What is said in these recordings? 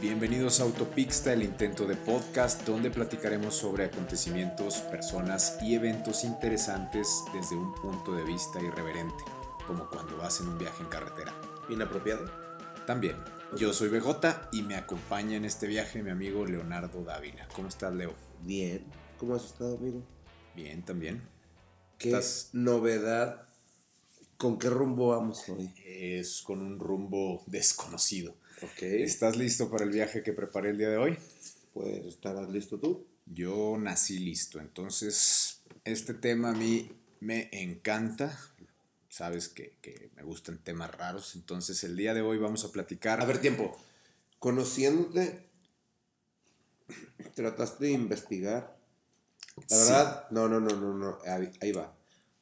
Bienvenidos a Autopixta, el intento de podcast donde platicaremos sobre acontecimientos, personas y eventos interesantes desde un punto de vista irreverente, como cuando vas en un viaje en carretera. ¿Inapropiado? También, yo soy BJ y me acompaña en este viaje mi amigo Leonardo Dávila. ¿Cómo estás, Leo? Bien. ¿Cómo has estado, amigo? Bien, también. ¿Qué ¿Estás- novedad? ¿Con qué rumbo vamos hoy? Es con un rumbo desconocido. ¿Estás listo para el viaje que preparé el día de hoy? Pues, ¿estarás listo tú? Yo nací listo, entonces este tema a mí me encanta. Sabes que, que me gustan temas raros, entonces el día de hoy vamos a platicar. A ver, tiempo. Conociéndote, trataste de investigar. La Sí. verdad, no, no, no, no, no. Ahí, ahí va.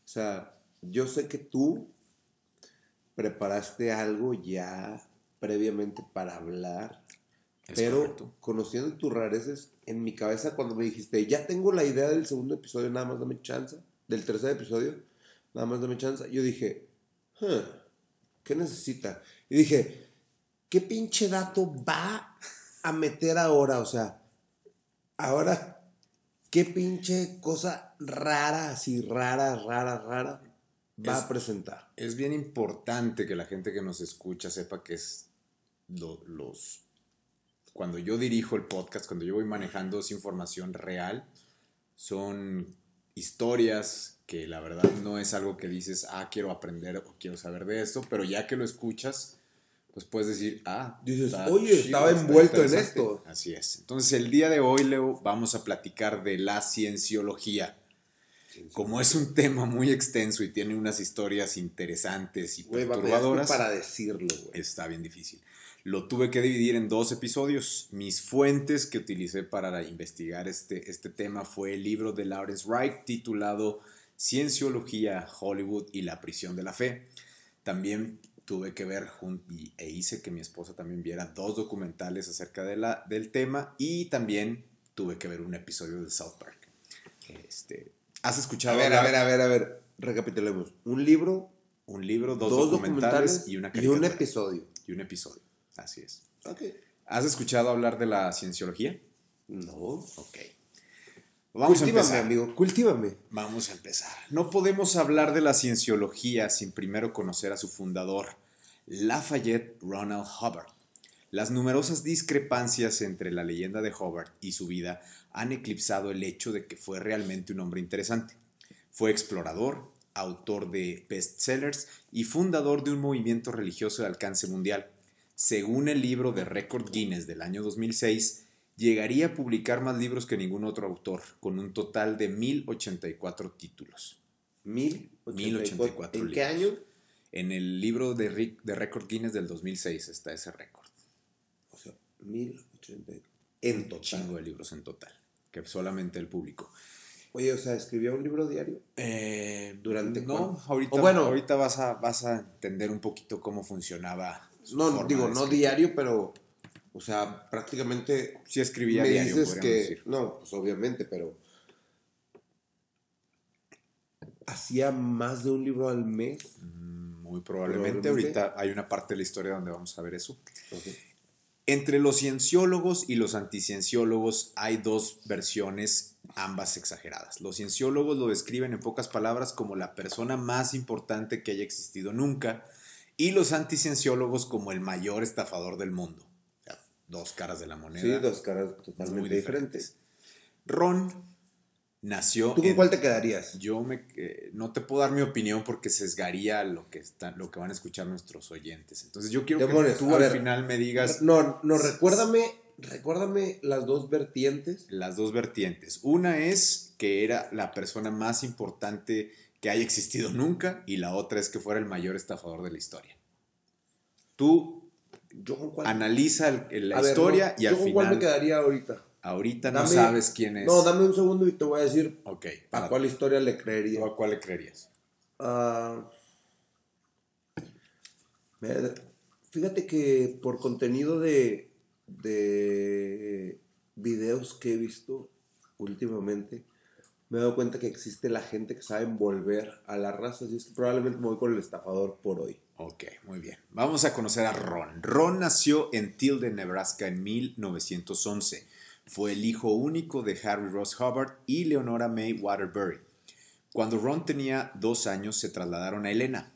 O sea, yo sé que tú preparaste algo ya previamente para hablar. Es pero correcto. conociendo tus rareces, en mi cabeza cuando me dijiste, ya tengo la idea del segundo episodio, nada más dame chance, del tercer episodio, nada más dame chance, yo dije, "Huh, ¿qué necesita? Y dije, ¿qué pinche dato va a meter ahora? O sea, ahora, ¿qué pinche cosa rara, así rara, rara, rara, va Es- a presentar? Es bien importante que la gente que nos escucha sepa que es lo- los... Cuando yo dirijo el podcast, cuando yo voy manejando esa información real, son historias que la verdad no es algo que dices, ah, quiero aprender o quiero saber de esto, pero ya que lo escuchas, pues puedes decir, ah, Dices, está "Oye, chido, estaba envuelto en interesante". esto. Así es. Entonces el día de hoy, Leo, vamos a platicar de la cienciología. Como es un tema muy extenso y tiene unas historias interesantes y batallaste perturbadoras, para decirlo, está bien difícil. Lo tuve que dividir en dos episodios. Mis fuentes que utilicé para investigar este, este tema fue el libro de Lawrence Wright titulado Cienciología, Hollywood y la prisión de la fe. También tuve que ver e hice que mi esposa también viera dos documentales acerca de la, del tema y también tuve que ver un episodio de South Park. Este, ¿Has A escuchado ver, a ver, a ver, a ver. Recapitulemos. Un libro, un libro, dos, dos, documentales, documentales, y una y un episodio. y un episodio. Así es. Ok. ¿Has escuchado hablar de la cienciología? No. Ok. Vamos a Cultívame, empezar. amigo. Cultívame. Vamos a empezar. No podemos hablar de la cienciología sin primero conocer a su fundador, Lafayette Ronald Hubbard. Las numerosas discrepancias entre la leyenda de Hubbard y su vida han eclipsado el hecho de que fue realmente un hombre interesante. Fue explorador, autor de bestsellers y fundador de un movimiento religioso de alcance mundial. Según el libro de Record Guinness del año 2006, llegaría a publicar más libros que ningún otro autor, con un total de 1084 títulos. Mil 1084 ¿En qué año? En el libro de, Rick- de Record Guinness del 2006 está ese récord. O sea, mil ochenta. y- En Un chingo total. de libros en total, que solamente él publicó. Oye, o sea, escribió un libro diario. ¿Durante no, ahorita, O bueno. ahorita vas, a, vas a entender un poquito cómo funcionaba. No, digo, no diario, pero. O sea, prácticamente. Sí escribía me diario, dices que. decir. No, pues obviamente, pero. Hacía más de un libro al mes. Mm, Muy probablemente. Probablemente. Ahorita hay una parte de la historia donde vamos a ver eso. Entre los cienciólogos y los anticienciólogos hay dos versiones, ambas exageradas. Los cienciólogos lo describen en pocas palabras como la persona más importante que haya existido nunca y los anticienciólogos como el mayor estafador del mundo. O sea, dos caras de la moneda. Sí, dos caras totalmente diferentes. Ron nació ¿Tú con en- cuál te quedarías? yo me, eh, no te puedo dar mi opinión porque sesgaría lo que, está, lo que van a escuchar nuestros oyentes. Entonces yo quiero Demonios, que tú al ver. final me digas No, no, recuérdame, recuérdame las dos vertientes. las dos vertientes. Una es que era la persona más importante que haya existido nunca y la otra es que fuera el mayor estafador de la historia. Tú Yo analiza el- la A ver, historia no, y al yo con cuál me final quedaría ahorita. ahorita no sabes quién es. No, dame un segundo y te voy a decir a cuál historia le ¿tú creería. a cuál le creerías? Ah, fíjate que por contenido de, de videos que he visto últimamente, me he dado cuenta que existe la gente que sabe envolver a la raza, así es que probablemente me voy con el estafador por hoy. Ok, muy bien. Vamos a conocer a Ron. Ron nació en Tilden, Nebraska en 1911. Fue el hijo único de Harry Ross Hubbard y Leonora May Waterbury. Cuando Ron tenía dos años se trasladaron a Helena,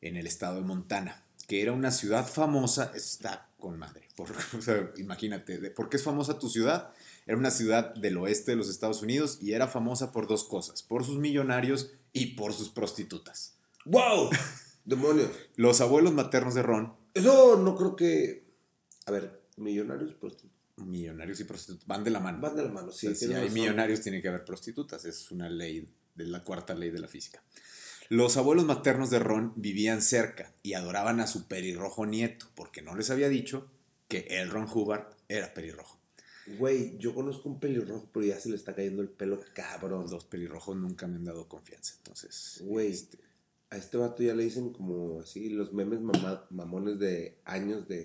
en el estado de Montana, que era una ciudad famosa, está con madre. Imagínate, ¿de ¿por qué es famosa tu ciudad? Era una ciudad del oeste de los Estados Unidos y era famosa por dos cosas, por sus millonarios y por sus prostitutas. ¡Wow! ¡Demonios! Los abuelos maternos de Ron, Eso no creo que... A ver, millonarios, prostitutas. millonarios y prostitutas, van de la mano. Van de la mano, O sí. sea, si hay razón. millonarios, tiene que haber prostitutas. Es una ley de la cuarta ley de la física. Los abuelos maternos de Ron vivían cerca y adoraban a su pelirrojo nieto, porque no les había dicho que el Ron Hubbard era pelirrojo. Güey, yo conozco un pelirrojo, pero ya se le está cayendo el pelo cabrón. Los pelirrojos nunca me han dado confianza, entonces. Güey, este, a este vato ya le dicen como así los memes mamones de años de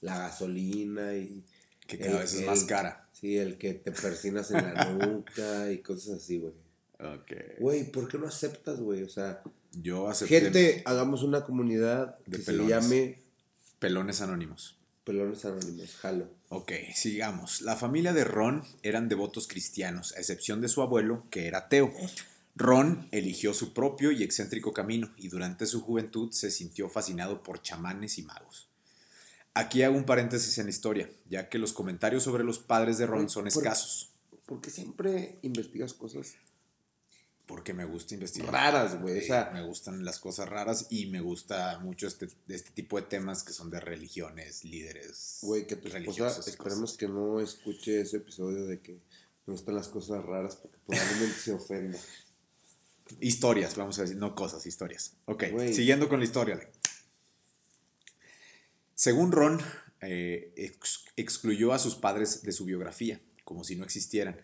la gasolina y... que cada el- vez es el- más cara. Sí, el que te persinas en la nuca y cosas así, güey. Ok. Güey, ¿por qué no aceptas, güey? O sea, Yo acepté gente, hagamos una comunidad De que pelones. se llame pelones anónimos. Pelones Anónimos, jalo. Ok, sigamos. La familia de Ron eran devotos cristianos, a excepción de su abuelo, que era ateo. Ron eligió su propio y excéntrico camino y durante su juventud se sintió fascinado por chamanes y magos. Aquí hago un paréntesis en la historia, ya que los comentarios sobre los padres de Ron son Por- escasos, Porque siempre investigas cosas porque me gusta investigar. raras, güey. O Sí, sea, me gustan las cosas raras y me gusta mucho este, este tipo de temas que son de religiones, líderes güey, que tu esposa, religiosos. esperemos cosas. que no escuche ese episodio de que me gustan las cosas raras porque probablemente se ofenda. Historias, vamos a decir, no cosas, historias. Ok, siguiendo con la historia. Según Ron, eh, ex- excluyó a sus padres de su biografía, como si no existieran.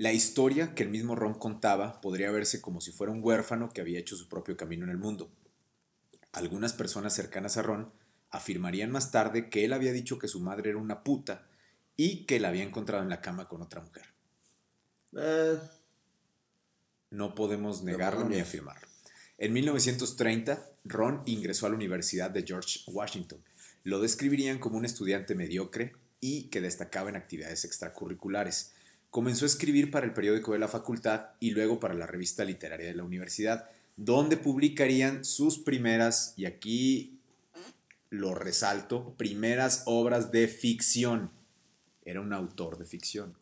La historia que el mismo Ron contaba podría verse como si fuera un huérfano que había hecho su propio camino en el mundo. Algunas personas cercanas a Ron afirmarían más tarde que él había dicho que su madre era una puta y que la había encontrado en la cama con otra mujer. Ah, No podemos negarlo ni afirmarlo. En 1930, Ron ingresó a la Universidad de George Washington. Lo describirían como un estudiante mediocre y que destacaba en actividades extracurriculares. Comenzó a escribir para el periódico de la facultad y luego para la revista literaria de la universidad, donde publicarían sus primeras, y aquí lo resalto, primeras obras de ficción. Era un autor de ficción.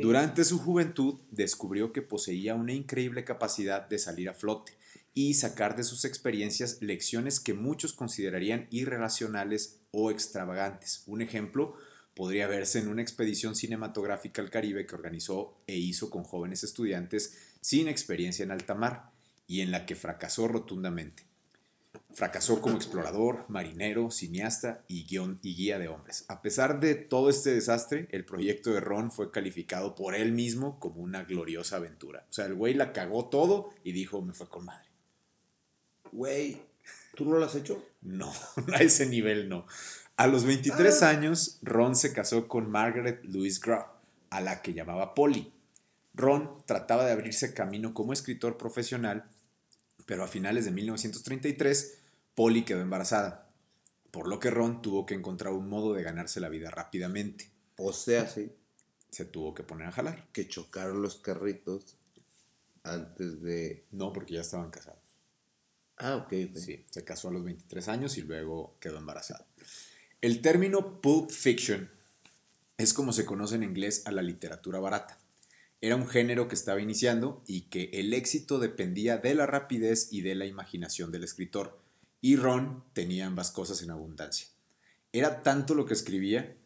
Durante su juventud descubrió que poseía una increíble capacidad de salir a flote y sacar de sus experiencias lecciones que muchos considerarían irracionales o extravagantes. Un ejemplo podría verse en una expedición cinematográfica al Caribe que organizó e hizo con jóvenes estudiantes sin experiencia en alta mar y en la que fracasó rotundamente. Fracasó como explorador, marinero, cineasta y, guion- y guía de hombres. A pesar de todo este desastre, el proyecto de Ron fue calificado por él mismo como una gloriosa aventura. O sea, el güey la cagó todo y dijo, me fue con madre. Güey, ¿tú no lo has hecho? No, a ese nivel no. A los 23 Ah. años, Ron se casó con Margaret Louise Grau, a la que llamaba Polly. Ron trataba de abrirse camino como escritor profesional, pero a finales de 1933, Polly quedó embarazada, por lo que Ron tuvo que encontrar un modo de ganarse la vida rápidamente. O sea, sí, Se tuvo que poner a jalar. que chocaron los carritos antes de... No, porque ya estaban casados. Ah, ok, ok. Sí, se casó a los 23 años y luego quedó embarazada. El término pulp fiction es como se conoce en inglés a la literatura barata. Era un género que estaba iniciando y que el éxito dependía de la rapidez y de la imaginación del escritor. Y Ron tenía ambas cosas en abundancia. Era tanto lo que escribía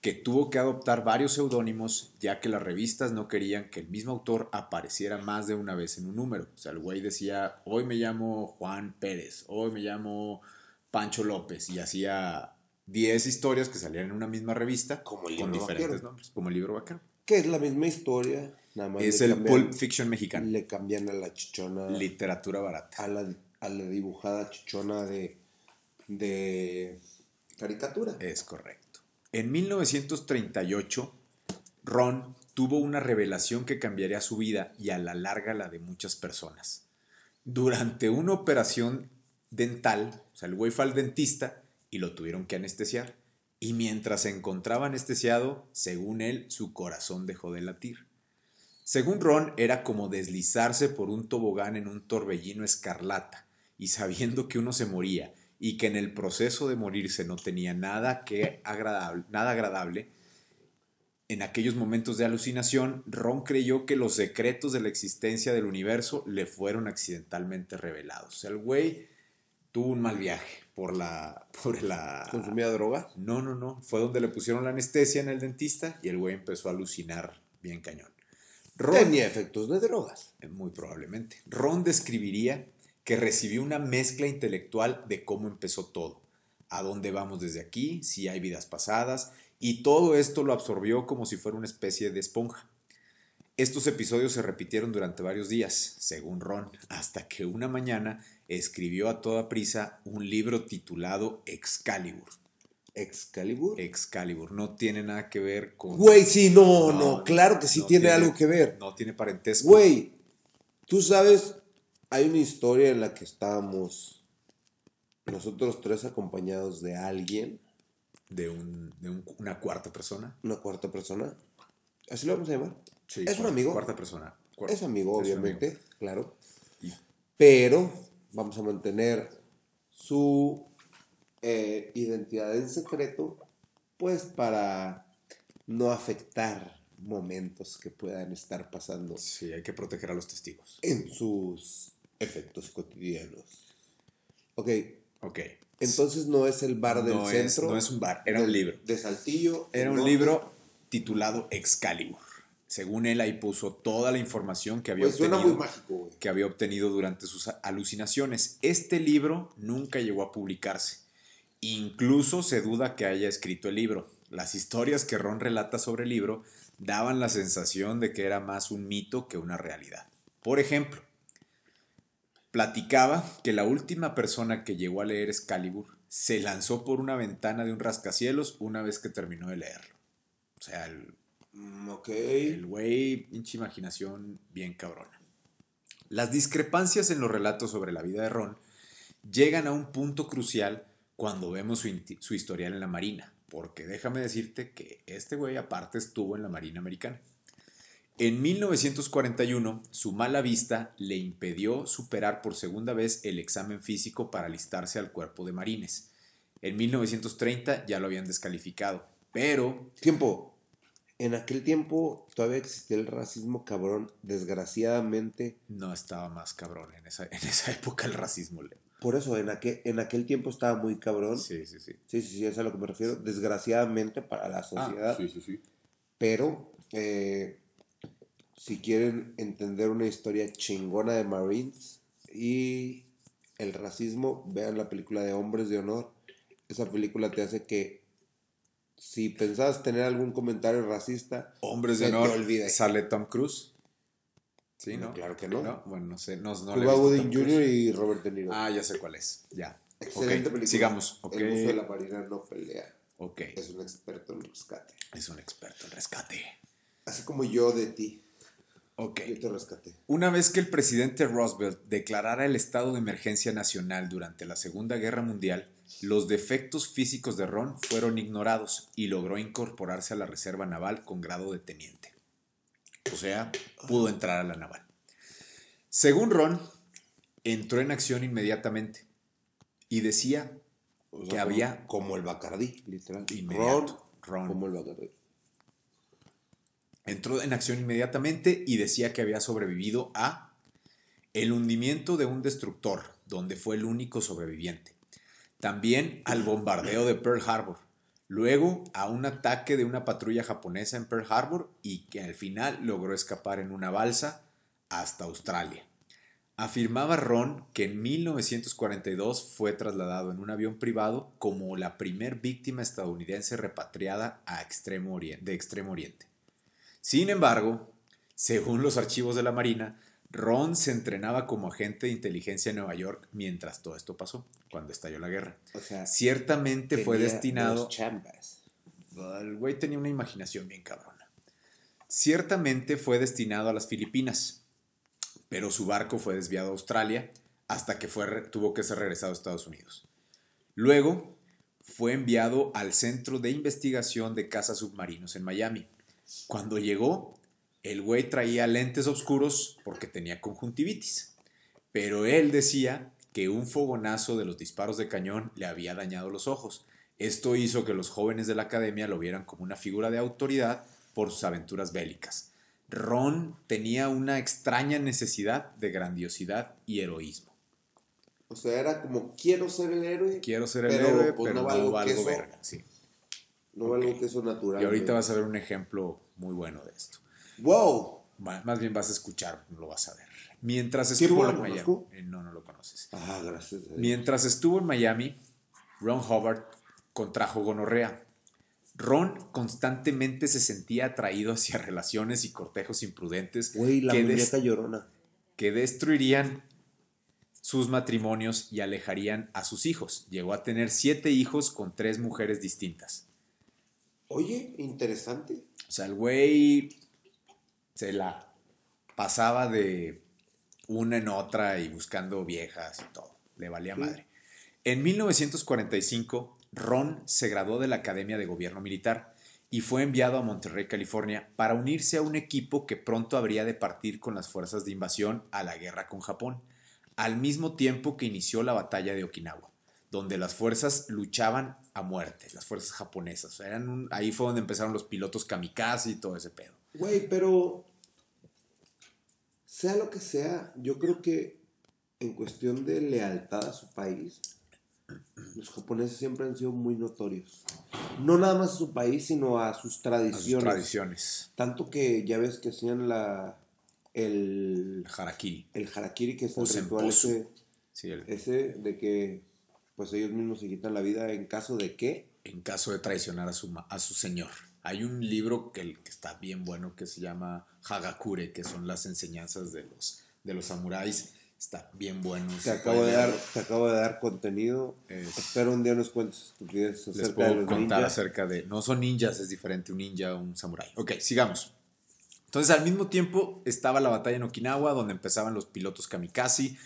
que tuvo que adoptar varios seudónimos ya que las revistas no querían que el mismo autor apareciera más de una vez en un número. O sea, el güey decía, hoy me llamo Juan Pérez, hoy me llamo Pancho López y hacía 10 historias que salían en una misma revista Como el con diferentes vaquero. nombres, como el libro vaquero. Que es la misma historia, nada más. Es el cambian- Pulp Fiction mexicano, Le cambian a la chichona, literatura barata. a la, a la dibujada chichona de, de caricatura. Es correcto. En 1938, Ron tuvo una revelación que cambiaría su vida y a la larga la de muchas personas. Durante una operación dental, o sea, el güey fue al dentista y lo tuvieron que anestesiar. Y mientras se encontraba anestesiado, según él, su corazón dejó de latir. Según Ron, era como deslizarse por un tobogán en un torbellino escarlata, y sabiendo que uno se moría y que en el proceso de morirse no tenía nada, que agradable, nada agradable, en aquellos momentos de alucinación, Ron creyó que los secretos de la existencia del universo le fueron accidentalmente revelados. El güey tuvo un mal viaje por la... Por la ¿Consumía droga? No, no, no. Fue donde le pusieron la anestesia en el dentista y el güey empezó a alucinar bien cañón. Tenía efectos de drogas. Muy probablemente. Ron describiría que recibió una mezcla intelectual de cómo empezó todo, a dónde vamos desde aquí, si hay vidas pasadas, y todo esto lo absorbió como si fuera una especie de esponja. Estos episodios se repitieron durante varios días, según Ron, hasta que una mañana escribió a toda prisa un libro titulado Excalibur. ¿Excalibur? Excalibur. No tiene nada que ver con. Güey, sí, no, no, claro que sí tiene, algo que ver. No tiene parentesco. Güey, tú sabes, hay una historia en la que estábamos nosotros tres acompañados de alguien. De, un, de un- una cuarta persona. Una cuarta persona. Así lo vamos a llamar. Sí, es un amigo. Cuarta persona. Es amigo, es obviamente, amigo. claro. Y- Pero vamos a mantener su eh, identidad en secreto, pues para no afectar momentos que puedan estar pasando Sí, hay que proteger a los testigos. en sus efectos cotidianos. Ok, Ok. entonces no es el bar del no, es, centro. no es un bar, era un libro. De Saltillo. Era un no. libro titulado Excalibur. Según él, ahí puso toda la información que había Pues suena obtenido. muy mágico, güey. que había obtenido durante sus alucinaciones. Este libro nunca llegó a publicarse. Incluso se duda que haya escrito el libro. Las historias que Ron relata sobre el libro daban la sensación de que era más un mito que una realidad. Por ejemplo, platicaba que la última persona que llegó a leer Excalibur se lanzó por una ventana de un rascacielos una vez que terminó de leerlo. O sea, el, ok. el güey, pinche imaginación bien cabrona. Las discrepancias en los relatos sobre la vida de Ron llegan a un punto crucial cuando vemos su, su historial en la Marina, porque déjame decirte que este güey aparte estuvo en la Marina Americana. En 1941, su mala vista le impidió superar por segunda vez el examen físico para alistarse al cuerpo de marines. En 1930 ya lo habían descalificado, pero Tiempo. En aquel tiempo todavía existía el racismo cabrón. Desgraciadamente. no estaba más cabrón en esa, en esa época el racismo. Por eso, en aquel, en aquel tiempo estaba muy cabrón. Sí, Sí, sí, sí. sí, sí, es a lo que me refiero. Desgraciadamente para la sociedad. Ah, sí, sí, sí. Pero, eh, si quieren entender una historia chingona de Marines y el racismo, vean la película de Hombres de Honor. Esa película te hace que si pensabas tener algún comentario racista, Hombres de te honor. olvide. Sale Tom Cruise. Sí, No, ¿no? claro que no. Bueno, no sé. No, no Cuba Gooding. Jr. y Robert De Niro. Ah, ya sé cuál es. Ya. Excelente Ok, película. Sigamos. Ok. El uso de la marina no pelea. Ok. Es un experto en rescate. Es un experto en rescate. Así como yo de ti. Ok. Yo te rescaté. Una vez que el presidente Roosevelt declarara el estado de emergencia nacional durante la Segunda Guerra Mundial, los defectos físicos de Ron fueron ignorados y logró incorporarse a la Reserva Naval con grado de teniente. O sea, pudo entrar a la naval. Según Ron, entró en acción inmediatamente y decía O Que había- Como el Bacardí, literal. Ron, Ron como el Bacardí. Entró en acción inmediatamente y decía que había sobrevivido a el hundimiento de un destructor, donde fue el único sobreviviente. También al bombardeo de Pearl Harbor. Luego a un ataque de una patrulla japonesa en Pearl Harbor y que al final logró escapar en una balsa hasta Australia. Afirmaba Ron que en 1942 fue trasladado en un avión privado como la primer víctima estadounidense repatriada a Extremo Orien- de Extremo Oriente. Sin embargo, según los archivos de la Marina, Ron se entrenaba como agente de inteligencia en Nueva York mientras todo esto pasó, cuando estalló la guerra. O sea, Ciertamente fue destinado... dos chambas. El güey tenía una imaginación bien cabrona. Ciertamente fue destinado a las Filipinas, pero su barco fue desviado a Australia hasta que fue, tuvo que ser regresado a Estados Unidos. Luego fue enviado al Centro de Investigación de Cazas Submarinos en Miami. Cuando llegó, el güey traía lentes oscuros porque tenía conjuntivitis, pero él decía que un fogonazo de los disparos de cañón le había dañado los ojos. Esto hizo que los jóvenes de la academia lo vieran como una figura de autoridad por sus aventuras bélicas. Ron tenía una extraña necesidad de grandiosidad y heroísmo. O sea, era como, quiero ser el héroe. Quiero ser el héroe, pues, pero no valgo, verga. Sí. No valgo que eso natural. Y ahorita vas a ver un ejemplo muy bueno de esto. ¡Wow! Más bien vas a escuchar, no lo vas a ver. Mientras estuvo en Miami. Eh, no, no lo conoces. Ah, gracias. Mientras estuvo en Miami, Ron Hubbard contrajo gonorrea. Ron constantemente se sentía atraído hacia relaciones y cortejos imprudentes la que, llorona. que destruirían sus matrimonios y alejarían a sus hijos. Llegó a tener siete hijos con tres mujeres distintas. Oye, interesante. O sea, el güey se la pasaba de una en otra y buscando viejas y todo. Le valía madre. En 1945, Ron se graduó de la Academia de Gobierno Militar y fue enviado a Monterrey, California, para unirse a un equipo que pronto habría de partir con las fuerzas de invasión a la guerra con Japón al mismo tiempo que inició la batalla de Okinawa, donde las fuerzas luchaban a muerte, las fuerzas japonesas. Eran ahí fue donde empezaron los pilotos kamikaze y todo ese pedo. Güey, pero sea lo que sea, yo creo que en cuestión de lealtad a su país, los japoneses siempre han sido muy notorios. No nada más a su país, sino a sus tradiciones. A sus tradiciones. Tanto que ya ves que hacían la, el harakiri. El harakiri, que es el ritual ese, ese de que pues ellos mismos se quitan la vida en caso de qué. En caso de traicionar a su, a su señor. Hay un libro que, que está bien bueno que se llama Hagakure, que son las enseñanzas de los, de los samuráis. Está bien bueno. Te acabo, de dar, te acabo de dar contenido. Espero un día nos cuentes acerca les puedo de los contar acerca de... No son ninjas, es diferente un ninja a un samurái. Ok, sigamos. Entonces, al mismo tiempo estaba la batalla en Okinawa, donde empezaban los pilotos kamikaze,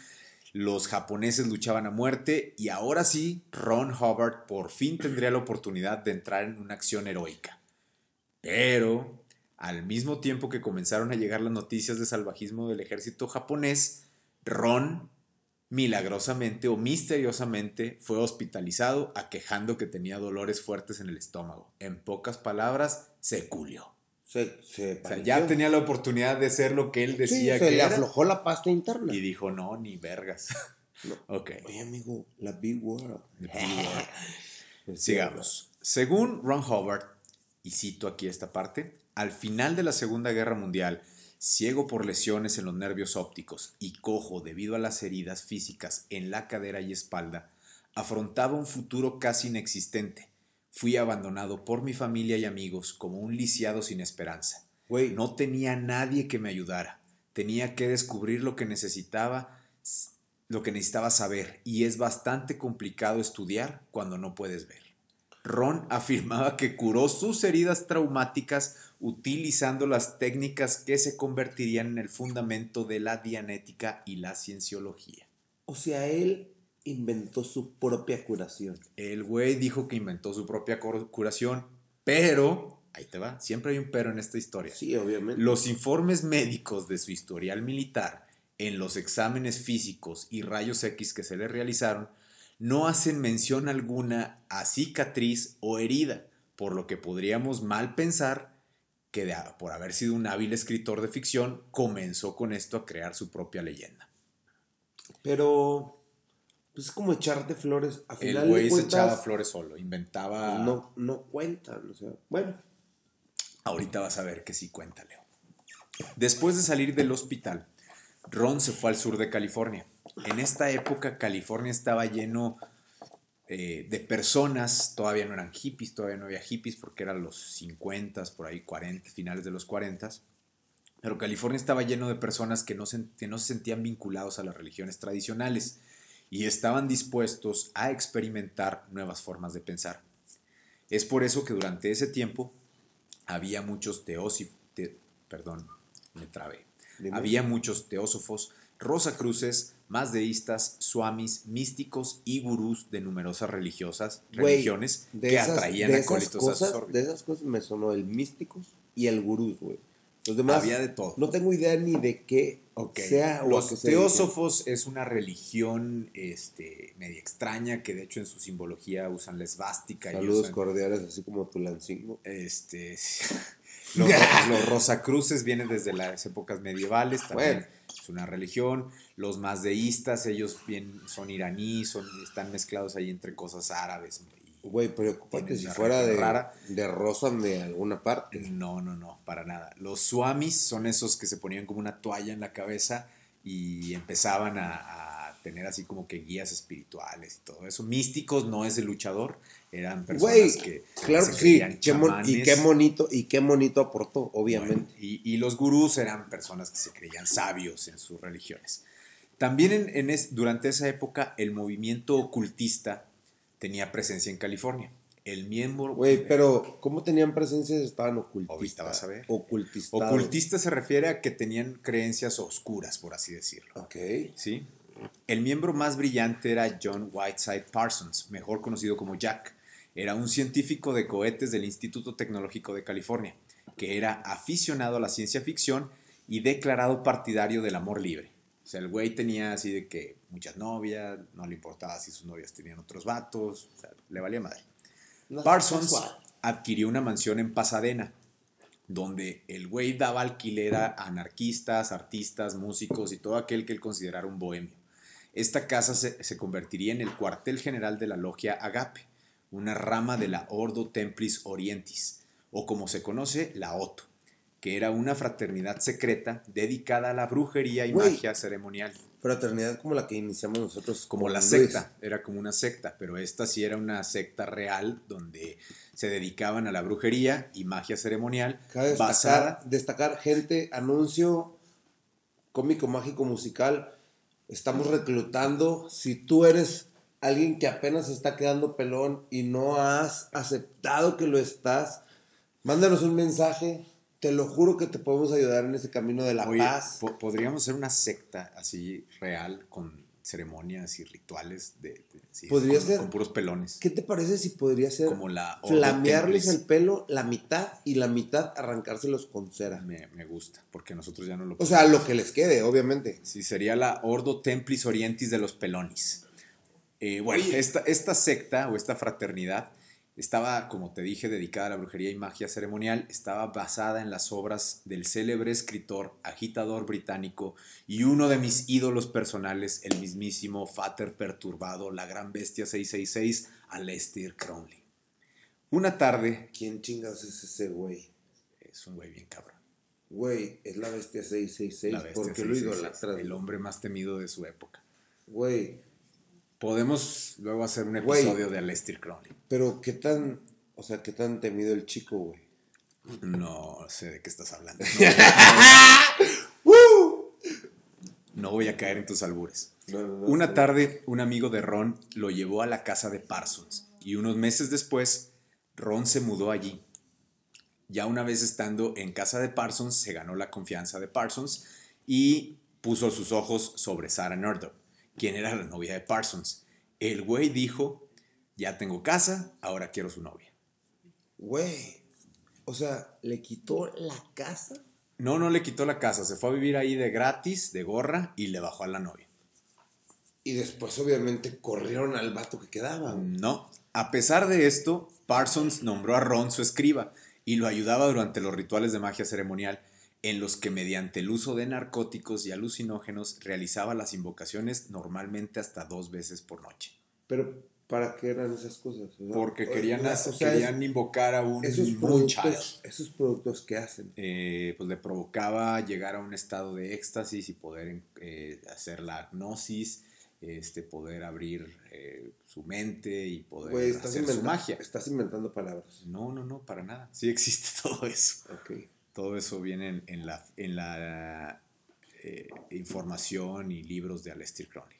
los japoneses luchaban a muerte y ahora sí, Ron Hubbard por fin tendría la oportunidad de entrar en una acción heroica. Pero, al mismo tiempo que comenzaron a llegar las noticias de salvajismo del ejército japonés, Ron milagrosamente o misteriosamente fue hospitalizado aquejando que tenía dolores fuertes en el estómago. En pocas palabras, se culió. Se, ya tenía la oportunidad de ser lo que él decía que se le aflojó la pasta interna. Y dijo, no, ni vergas. Oye, amigo, la Big World. Sigamos. Según Ron Howard, y cito aquí esta parte, al final de la Segunda Guerra Mundial, ciego por lesiones en los nervios ópticos y cojo debido a las heridas físicas en la cadera y espalda, afrontaba un futuro casi inexistente Fui abandonado por mi familia y amigos como un lisiado sin esperanza. No tenía nadie que me ayudara. Tenía que descubrir lo que necesitaba, lo que necesitaba saber, y es bastante complicado estudiar cuando no puedes ver. Ron afirmaba que curó sus heridas traumáticas utilizando las técnicas que se convertirían en el fundamento de la dianética y la cienciología. O sea, él inventó su propia curación. El güey dijo que inventó su propia curación, pero, ahí te va, siempre hay un pero en esta historia. Sí, obviamente. Los informes médicos de su historial militar, en los exámenes físicos y rayos X que se le realizaron, no hacen mención alguna a cicatriz o herida, por lo que podríamos mal pensar que por haber sido un hábil escritor de ficción, comenzó con esto a crear su propia leyenda. Pero pues es como echarte flores. A final el güey se echaba flores solo, inventaba. Pues no, no cuentan, o sea, bueno. Ahorita vas a ver que sí cuenta, Leo. Después de salir del hospital, Ron se fue al sur de California. En esta época, California estaba lleno eh, de personas, todavía no eran hippies, todavía no había hippies porque eran los 50, por ahí 40, finales de los 40. Pero California estaba lleno de personas que no, que no se sentían vinculados a las religiones tradicionales y estaban dispuestos a experimentar nuevas formas de pensar. Es por eso que durante ese tiempo había muchos perdón, me trabé. Había muchos teósofos, rosacruces, mazdeístas, swamis, místicos y gurús de numerosas religiosas, religiones de que esas- atraían acólitos a sus. De esas cosas me sonó el místicos y el gurús, güey. Los demás. Había de todo. No tengo idea ni de qué sea o a Los qué teósofos es una religión este, media extraña que de hecho en su simbología usan la esvástica. y Saludos usan, cordiales, así como Tulancingo. este, los, ro- los rosacruces vienen desde las épocas medievales, también Bueno. es una religión. Los mazdeístas, ellos bien, son iraníes, son, están mezclados ahí entre cosas árabes. Güey, preocupate Tienen si fuera de, rara. de Rosan de alguna parte. No, no, no, para nada. Los swamis son esos que se ponían como una toalla en la cabeza y empezaban a, a tener así como que guías espirituales y todo eso. Místicos no es el luchador, eran personas Güey, que claro se que sí. Qué mon- y qué bonito, y qué bonito aportó, obviamente. Bueno, y, y los gurús eran personas que se creían sabios en sus religiones. También en, en es- durante esa época el movimiento ocultista tenía presencia en California. El miembro... Güey, pero ¿cómo tenían presencia? Estaban ocultistas. Vas a ver. Ocultistados. Ocultista se refiere a que tenían creencias oscuras, por así decirlo. Ok. ¿sí? El miembro más brillante era John Whiteside Parsons, mejor conocido como Jack. Era un científico de cohetes del Instituto Tecnológico de California, que era aficionado a la ciencia ficción y declarado partidario del amor libre. O sea, el güey tenía así de que muchas novias, no le importaba si sus novias tenían otros vatos, o sea, le valía madre. No, Parsons adquirió una mansión en Pasadena, donde el güey daba alquiler a anarquistas, artistas, músicos y todo aquel que él considerara un bohemio. Esta casa se, se convertiría en el cuartel general de la logia Agape, una rama de la Ordo Templis Orientis, o como se conoce, la OTO, que era una fraternidad secreta dedicada a la brujería y magia ceremonial. Fraternidad como la que iniciamos nosotros. Como la Luis. secta, era como una secta, pero esta sí era una secta real donde se dedicaban a la brujería y magia ceremonial Cabe basada destacar, destacar, gente, anuncio cómico, mágico, musical. Estamos reclutando. Si tú eres alguien que apenas está quedando pelón y no has aceptado que lo estás, mándanos un mensaje. Te lo juro que te podemos ayudar en ese camino de la Oye, paz. po- podríamos ser una secta así real con ceremonias y rituales de, de- sí, Podría con, ser. con puros pelones. ¿Qué te parece si podría ser Como la flamearles el pelo la mitad y la mitad arrancárselos con cera? Me, me gusta, porque nosotros ya no lo O sea, lo que les quede, obviamente. Sí, sería la Ordo Templis Orientis de los Pelonis. Eh, bueno, Oye. esta, esta secta o esta fraternidad estaba, como te dije, dedicada a la brujería y magia ceremonial. Estaba basada en las obras del célebre escritor, agitador británico y uno de mis ídolos personales, el mismísimo Fater Perturbado, la gran bestia 666, Aleister Crowley. Una tarde, ¿Quién chingados es ese güey? es un güey bien cabrón. Güey, es la bestia 666. La bestia ¿Por qué lo 666, idolatras? El hombre más temido de su época. Güey, Podemos luego hacer un episodio de Aleister Crowley. pero qué tan, o sea, qué tan temido el chico, güey. No sé de qué estás hablando. No voy a caer en tus albures. No, no, no, Una no. tarde, un amigo de Ron lo llevó a la casa de Parsons y unos meses después, Ron se mudó allí. Ya una vez estando en casa de Parsons, se ganó la confianza de Parsons y puso sus ojos sobre Sarah Nordop, quien era la novia de Parsons. El güey dijo, ya tengo casa, ahora quiero su novia. Güey, o sea, le quitó la casa. No, no le quitó la casa, se fue a vivir ahí de gratis, de gorra, y le bajó a la novia. Y después, obviamente, corrieron al vato que quedaba. No. A pesar de esto, Parsons nombró a Ron su escriba y lo ayudaba durante los rituales de magia ceremonial, en los que mediante el uso de narcóticos y alucinógenos realizaba las invocaciones normalmente hasta dos veces por noche. Pero, ¿para qué eran esas cosas? Porque querían, o hacer- sea, querían invocar a un esos productos, esos productos que hacen. Eh, pues le provocaba llegar a un estado de éxtasis y poder eh, hacer la gnosis, este, poder abrir eh, su mente y poder hacer su magia. estás inventando palabras. No, no, no, para nada. Sí existe todo eso. Ok. Todo eso viene en, la, eh, información y libros de Aleister Crowley.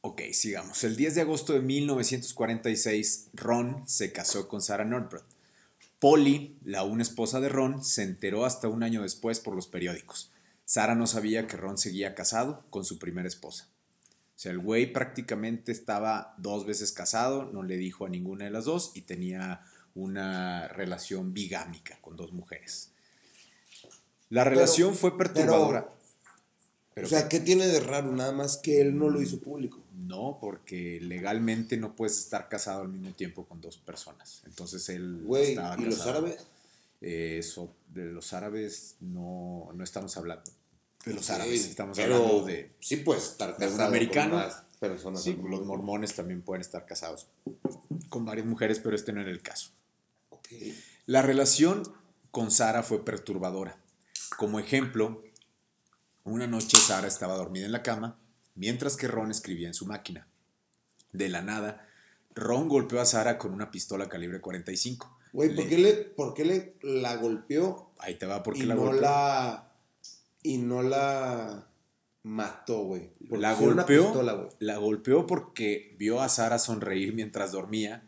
Ok, sigamos. El 10 de agosto de 1946, Ron se casó con Sarah Nordbrot. Polly, la una esposa de Ron, se enteró hasta un año después por los periódicos. Sara no sabía que Ron seguía casado con su primera esposa. O sea, el güey prácticamente estaba dos veces casado, no le dijo a ninguna de las dos y tenía una relación bigámica con dos mujeres. La relación fue perturbadora. o sea, ¿qué tiene de raro? Nada más que él no lo hizo público. No, porque legalmente no puedes estar casado al mismo tiempo con dos personas. Entonces él Güey, estaba ¿y los casado. árabes? Eh, Eso, de los árabes no, no estamos hablando. De los Sí, árabes, estamos pero hablando de... Sí puedes estar de un casado americano. con más personas. Sí, los mormones también pueden estar casados con varias mujeres, pero este no era el caso. La relación con Sara fue perturbadora. Como ejemplo, una noche Sara estaba dormida en la cama mientras que Ron escribía en su máquina. De la nada, Ron golpeó a Sara con una pistola calibre 45. Güey, ¿por qué le, por qué le la golpeó Ahí te va porque y la no golpeó. la y no la mató, güey? La golpeó, pistola, la golpeó porque vio a Sara sonreír mientras dormía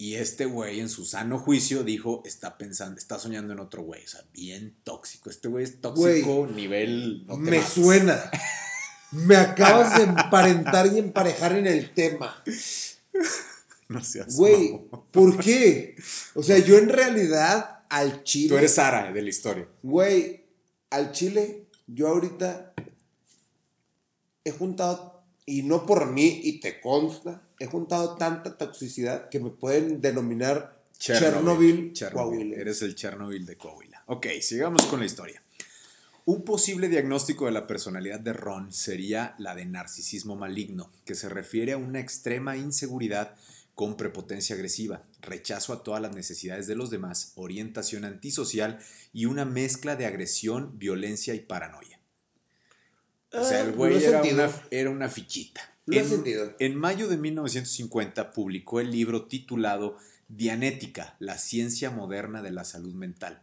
y este güey en su sano juicio dijo, está pensando, está soñando en otro güey, o sea, bien tóxico. Este güey es tóxico nivel... no Me suena. Me acabas de emparentar y emparejar en el tema. No seas Güey. ¿por qué? O sea, yo en realidad al chile. Tú eres Sara de la historia. Güey, al chile, yo ahorita he juntado, y no por mí, y te consta, he juntado tanta toxicidad que me pueden denominar Chernobyl, Coahuila. Eres el Chernobyl de Coahuila. Ok, sigamos con la historia. Un posible diagnóstico de la personalidad de Ron sería la de narcisismo maligno, que se refiere a una extrema inseguridad con prepotencia agresiva, rechazo a todas las necesidades de los demás, orientación antisocial y una mezcla de agresión, violencia y paranoia. O sea, el Ah, güey era una, era una fichita. Lo he En- sentido. en mayo de 1950 publicó el libro titulado Dianética, la ciencia moderna de la salud mental.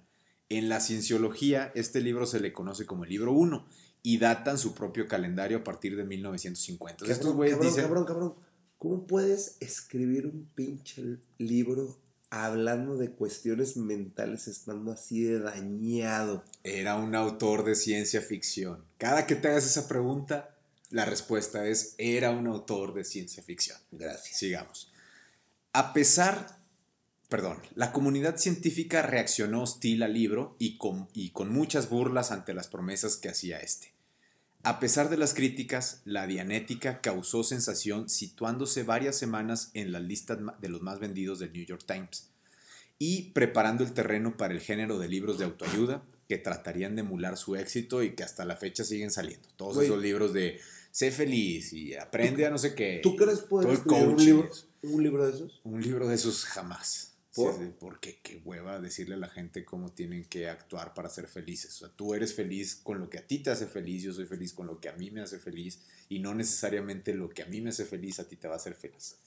En la cienciología, este libro se le conoce como el libro 1 y datan su propio calendario a partir de 1950. Entonces, estos Cabrón, güeyes cabrón, dicen, cabrón, cabrón. ¿Cómo puedes escribir un pinche libro hablando de cuestiones mentales estando así de dañado? era un autor de ciencia ficción. Cada que te hagas esa pregunta, la respuesta es, era un autor de ciencia ficción. Gracias. Sigamos. A pesar, perdón, la comunidad científica reaccionó hostil al libro y con, y con muchas burlas ante las promesas que hacía este. A pesar de las críticas, la Dianética causó sensación situándose varias semanas en las listas de los más vendidos del New York Times y preparando el terreno para el género de libros de autoayuda que tratarían de emular su éxito y que hasta la fecha siguen saliendo. Todos Güey. esos libros de sé feliz y aprende a no sé qué. ¿Tú crees poder escribir libro, un libro de esos? Un libro de esos jamás. ¿Por? Sí, sí, porque qué hueva decirle a la gente cómo tienen que actuar para ser felices. O sea, tú eres feliz con lo que a ti te hace feliz, yo soy feliz con lo que a mí me hace feliz y no necesariamente lo que a mí me hace feliz a ti te va a hacer feliz.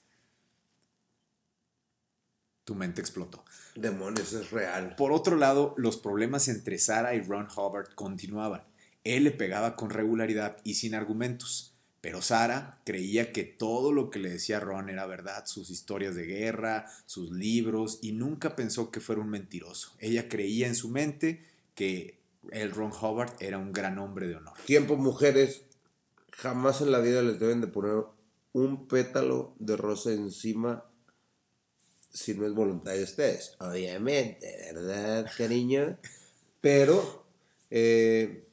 Tu mente explotó. Demonios, es real. Por otro lado, los problemas entre Sarah y Ron Hubbard continuaban. Él le pegaba con regularidad y sin argumentos, pero Sarah creía que todo lo que le decía Ron era verdad, sus historias de guerra, sus libros, y nunca pensó que fuera un mentiroso. Ella creía en su mente que el Ron Hubbard era un gran hombre de honor. Tiempo, mujeres, jamás en la vida les deben de poner un pétalo de rosa encima si no es voluntad de ustedes. Obviamente, ¿verdad, cariño? Pero, eh,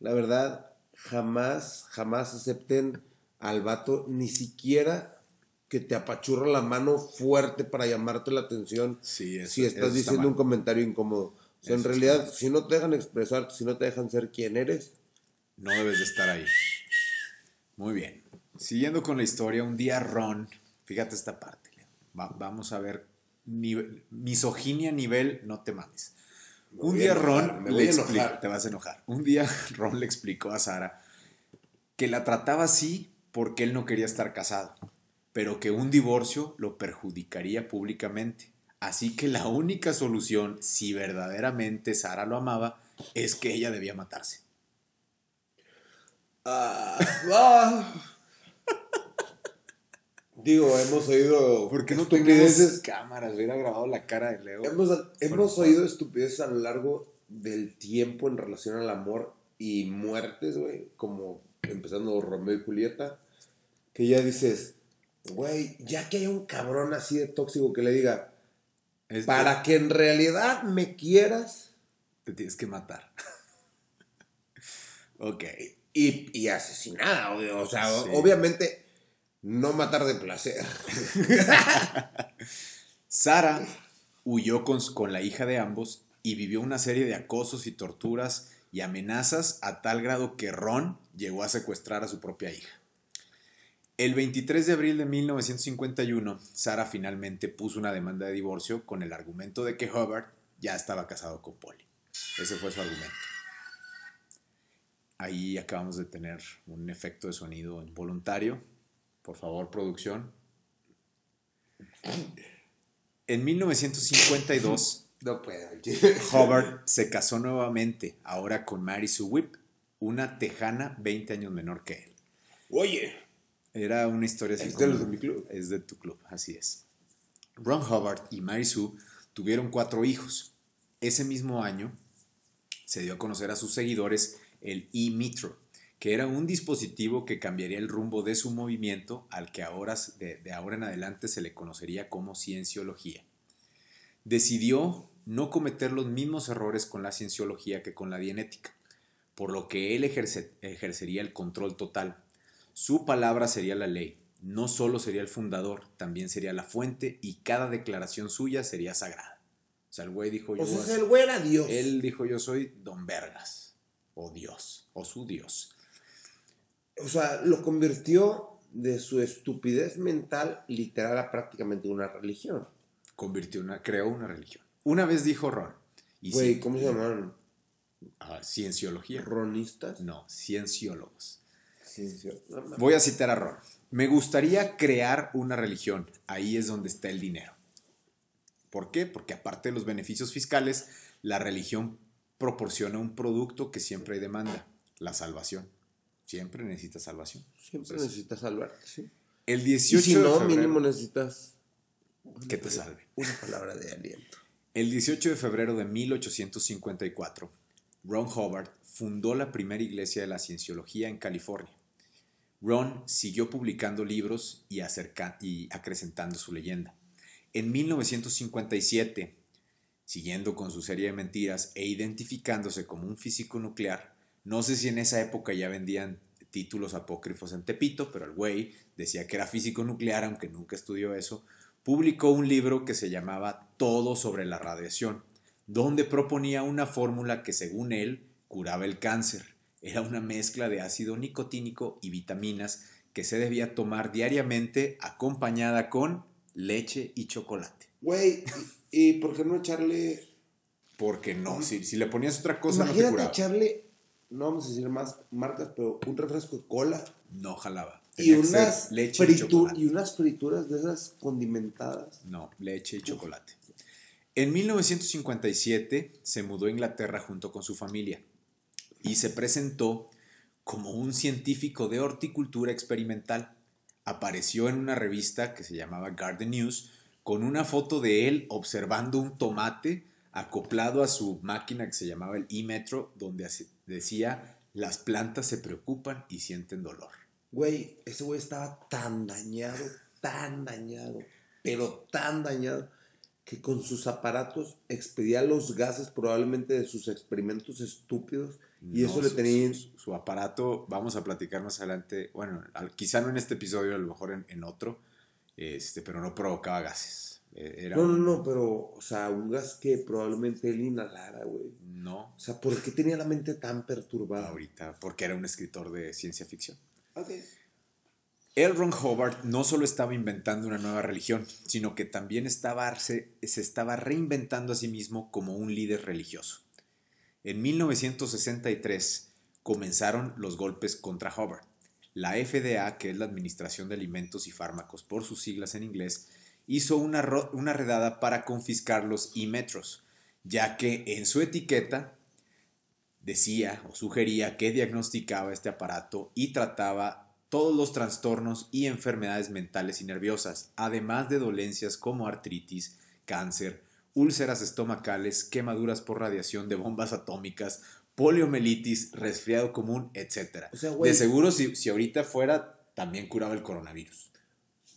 la verdad, jamás, jamás acepten al vato, ni siquiera que te apachurra la mano fuerte para llamarte la atención Sí, eso- si estás está diciendo un comentario incómodo. O sea, en realidad, mal. si no te dejan expresar, si no te dejan ser quien eres, No debes de estar ahí. Muy bien. Siguiendo con la historia, un día Ron, fíjate esta parte. Va- vamos a ver nivel- misoginia nivel, no te mames. Un día enojar, Ron le explicó, te vas a enojar. Un día Ron le explicó a Sara que la trataba así porque él no quería estar casado, pero que un divorcio lo perjudicaría públicamente. Así que la única solución, si verdaderamente Sara lo amaba, es que ella debía matarse. Ah. Digo, hemos oído ¿Por qué no estupideces. cámaras? Hubiera grabado la cara de Leo. Hemos, hemos oído estupideces a lo largo del tiempo en relación al amor y muertes, güey. Como empezando Romeo y Julieta. Que ya dices, güey, ya que hay un cabrón así de tóxico que le diga, Es- para que en realidad me quieras. Te tienes que matar. ok. Y, y asesinada. O sea, Sí. obviamente, no matar de placer. Sara huyó con, con la hija de ambos y vivió una serie de acosos y torturas y amenazas a tal grado que Ron llegó a secuestrar a su propia hija. El 23 de abril de 1951, Sara finalmente puso una demanda de divorcio con el argumento de que Hubbard ya estaba casado con Polly. Ese fue su argumento. Ahí acabamos de tener un efecto de sonido involuntario. Por favor, producción. En 1952, No puedo. Hubbard se casó nuevamente, ahora con Mary Sue Whip, una tejana 20 años menor que él. Oye, Era una historia así Es de los de mi club. Es de tu club, así es. Ron Hubbard y Mary Sue tuvieron cuatro hijos. Ese mismo año se dio a conocer a sus seguidores el e-Metro, que era un dispositivo que cambiaría el rumbo de su movimiento al que ahora, de, de ahora en adelante se le conocería como cienciología. Decidió no cometer los mismos errores con la cienciología que con la dienética, por lo que él ejerce- ejercería el control total. Su palabra sería la ley. No solo sería el fundador, también sería la fuente y cada declaración suya sería sagrada. O sea, el güey dijo yo. pues es así- el güey era Dios. él dijo yo soy Don Vergas. O Dios. O su Dios. O sea, lo convirtió de su estupidez mental literal a prácticamente una religión. Convirtió una, creó una religión. Una vez dijo Ron. Y Güey, sí, ¿cómo se llamaron? ah, cienciología. ¿Ronistas? No, cienciólogos. Ciencia. No, no. Voy a citar a Ron. Me gustaría crear una religión. Ahí es donde está el dinero. ¿Por qué? Porque aparte de los beneficios fiscales, la religión proporciona un producto que siempre hay demanda, la salvación. Siempre necesitas salvación. Siempre Entonces, necesitas salvarte, sí. El Y 18 si de no, febrero, mínimo necesitas que te salve. una palabra de aliento. El 18 de febrero de 1854, Ron Hubbard fundó la primera iglesia de la cienciología en California. Ron siguió publicando libros y, acerca- y acrecentando su leyenda. En 1957, siguiendo con su serie de mentiras e identificándose como un físico nuclear, no sé si en esa época ya vendían títulos apócrifos en Tepito, pero el güey decía que era físico nuclear, aunque nunca estudió eso, publicó un libro que se llamaba Todo sobre la radiación, donde proponía una fórmula que según él curaba el cáncer. Era una mezcla de ácido nicotínico y vitaminas que se debía tomar diariamente acompañada con leche y chocolate. Güey, ¿y, y por qué no echarle... Porque no, si, si le ponías otra cosa no te curaba. echarle, no vamos a decir más marcas, pero un refresco de cola No jalaba. y unas, leche y fritu- chocolate. y unas frituras de esas condimentadas. No, leche y chocolate. En 1957 se mudó a Inglaterra junto con su familia y se presentó como un científico de horticultura experimental. Apareció en una revista que se llamaba Garden News con una foto de él observando un tomate acoplado a su máquina que se llamaba el e-metro, donde decía, las plantas se preocupan y sienten dolor. Güey, ese güey estaba tan dañado, tan dañado, pero tan dañado, que con sus aparatos expedía los gases probablemente de sus experimentos estúpidos y No, eso le su- tenía... Su, su aparato, vamos a platicar más adelante, bueno, al- quizá no en este episodio, a lo mejor en, en otro, este, pero no provocaba gases. Eh, Era No, no, no, pero, o sea, un gas que probablemente él inhalara, güey. No, O sea, ¿por qué tenía la mente tan perturbada? ahorita, porque era un escritor de ciencia ficción. Ok. L. Ron Hubbard no solo estaba inventando una nueva religión, sino que también estaba, se, se estaba reinventando a sí mismo como un líder religioso. En 1963 comenzaron los golpes contra Hubbard. La FDA, que es la Administración de Alimentos y Fármacos por sus siglas en inglés, hizo una, una redada para confiscar los e-metros, ya que en su etiqueta decía o sugería que diagnosticaba este aparato y trataba todos los trastornos y enfermedades mentales y nerviosas, además de dolencias como artritis, cáncer, úlceras estomacales, quemaduras por radiación de bombas atómicas, poliomielitis, resfriado común, etc. O sea, güey- de seguro, si, si ahorita fuera, también curaba el coronavirus.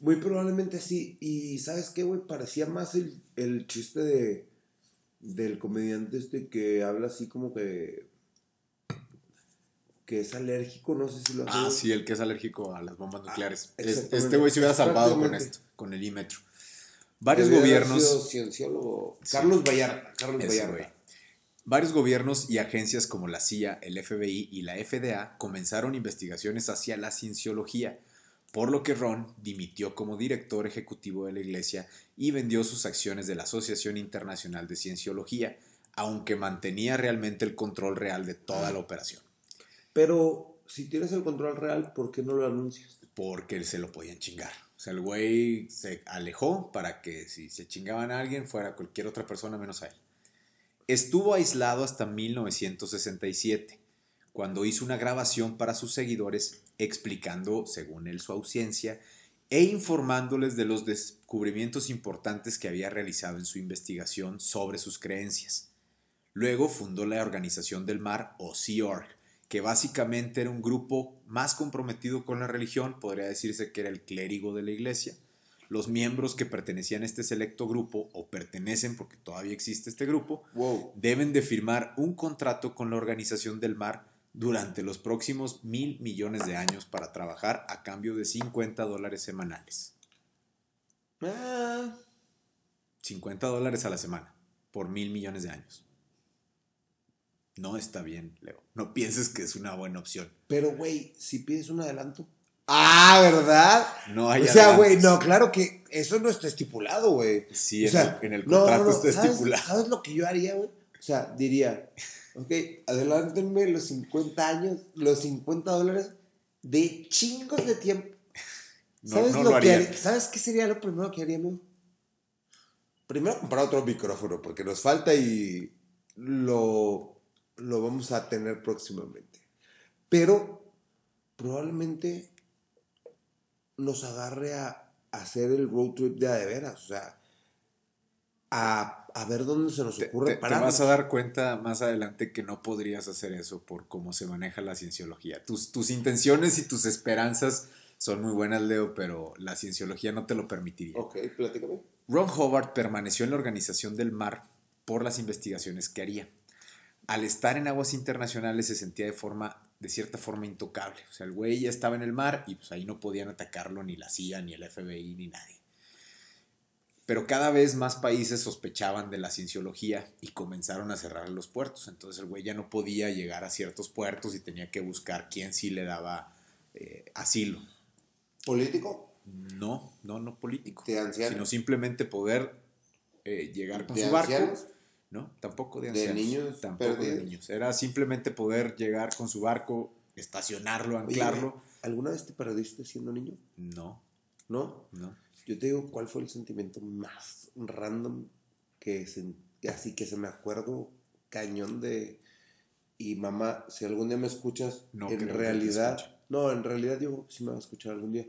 Muy probablemente sí. Y ¿sabes qué, güey? Parecía más el, el chiste de del comediante este que habla así como que que es alérgico, no sé si lo Ah, hace. sí, el que es alérgico a las bombas nucleares. Es- exactamente. este güey se hubiera salvado con esto, con el I-metro. Varios gobiernos... sido cienciólogo. Sí. Carlos Vallarta. Carlos Vallarta. güey. Varios gobiernos y agencias como la CIA, el FBI y la FDA comenzaron investigaciones hacia la cienciología, por lo que Ron dimitió como director ejecutivo de la iglesia y vendió sus acciones de la Asociación Internacional de Cienciología, aunque mantenía realmente el control real de toda la operación, Pero si tienes el control real, ¿por qué no lo anuncias? porque se lo podían chingar. O sea, el güey se alejó para que si se chingaban a alguien fuera cualquier otra persona menos a él. Estuvo aislado hasta 1967, cuando hizo una grabación para sus seguidores explicando, según él, su ausencia e informándoles de los descubrimientos importantes que había realizado en su investigación sobre sus creencias. Luego fundó la Organización del Mar, o Sea Org, que básicamente era un grupo más comprometido con la religión, podría decirse que era el clérigo de la iglesia. Los miembros que pertenecían a este selecto grupo, o pertenecen porque todavía existe este grupo, Wow. deben de firmar un contrato con la Organización del Mar durante los próximos mil millones de años para trabajar a cambio de 50 dólares semanales. Ah, 50 dólares a la semana por mil millones de años. No está bien, Leo. No pienses que es una buena opción. pero, güey, si pides un adelanto. Ah, ¿verdad? No hay o sea, güey, no, claro que eso no está estipulado, güey. Sí, O en, el, en el no, contrato no, no, está ¿sabes- estipulado. ¿Sabes lo que yo haría, güey? O sea, diría, ok, adelántenme los 50 años, los 50 dólares de chingos de tiempo. No, ¿Sabes, no lo lo que haría. haría? ¿Sabes qué sería lo primero que haría, amigo? Primero comprar otro micrófono, porque nos falta y lo, lo vamos a tener próximamente. Pero probablemente nos agarre a hacer el road trip de a de veras, o sea, a, a ver dónde se nos ocurre te- te vas a dar cuenta más adelante que no podrías hacer eso por cómo se maneja la cienciología. Tus, tus intenciones y tus esperanzas son muy buenas, Leo, pero la cienciología no te lo permitiría. Ok, platícame. Ron Howard permaneció en la Organización del Mar por las investigaciones que haría. Al estar en aguas internacionales se sentía de forma de cierta forma intocable. O sea, el güey ya estaba en el mar y pues ahí no podían atacarlo ni la CIA, ni el FBI, ni nadie. Pero cada vez más países sospechaban de la cienciología y comenzaron a cerrar los puertos. Entonces el güey ya no podía llegar a ciertos puertos y tenía que buscar quién sí le daba eh, asilo. ¿Político? No, no, no político. ¿De ancianos? Sino simplemente poder eh, llegar con ¿De su barco. ancianos? No, tampoco de ¿De ancianos. niños Tampoco de niños. Era simplemente poder llegar con su barco, estacionarlo, anclarlo. ¿Alguna vez te perdiste siendo niño? No, ¿No? no. Yo te digo cuál fue el sentimiento más random que así que se me acuerdo cañón de y mamá, si algún día me escuchas, No en realidad, no, en realidad yo sí me va a escuchar algún día,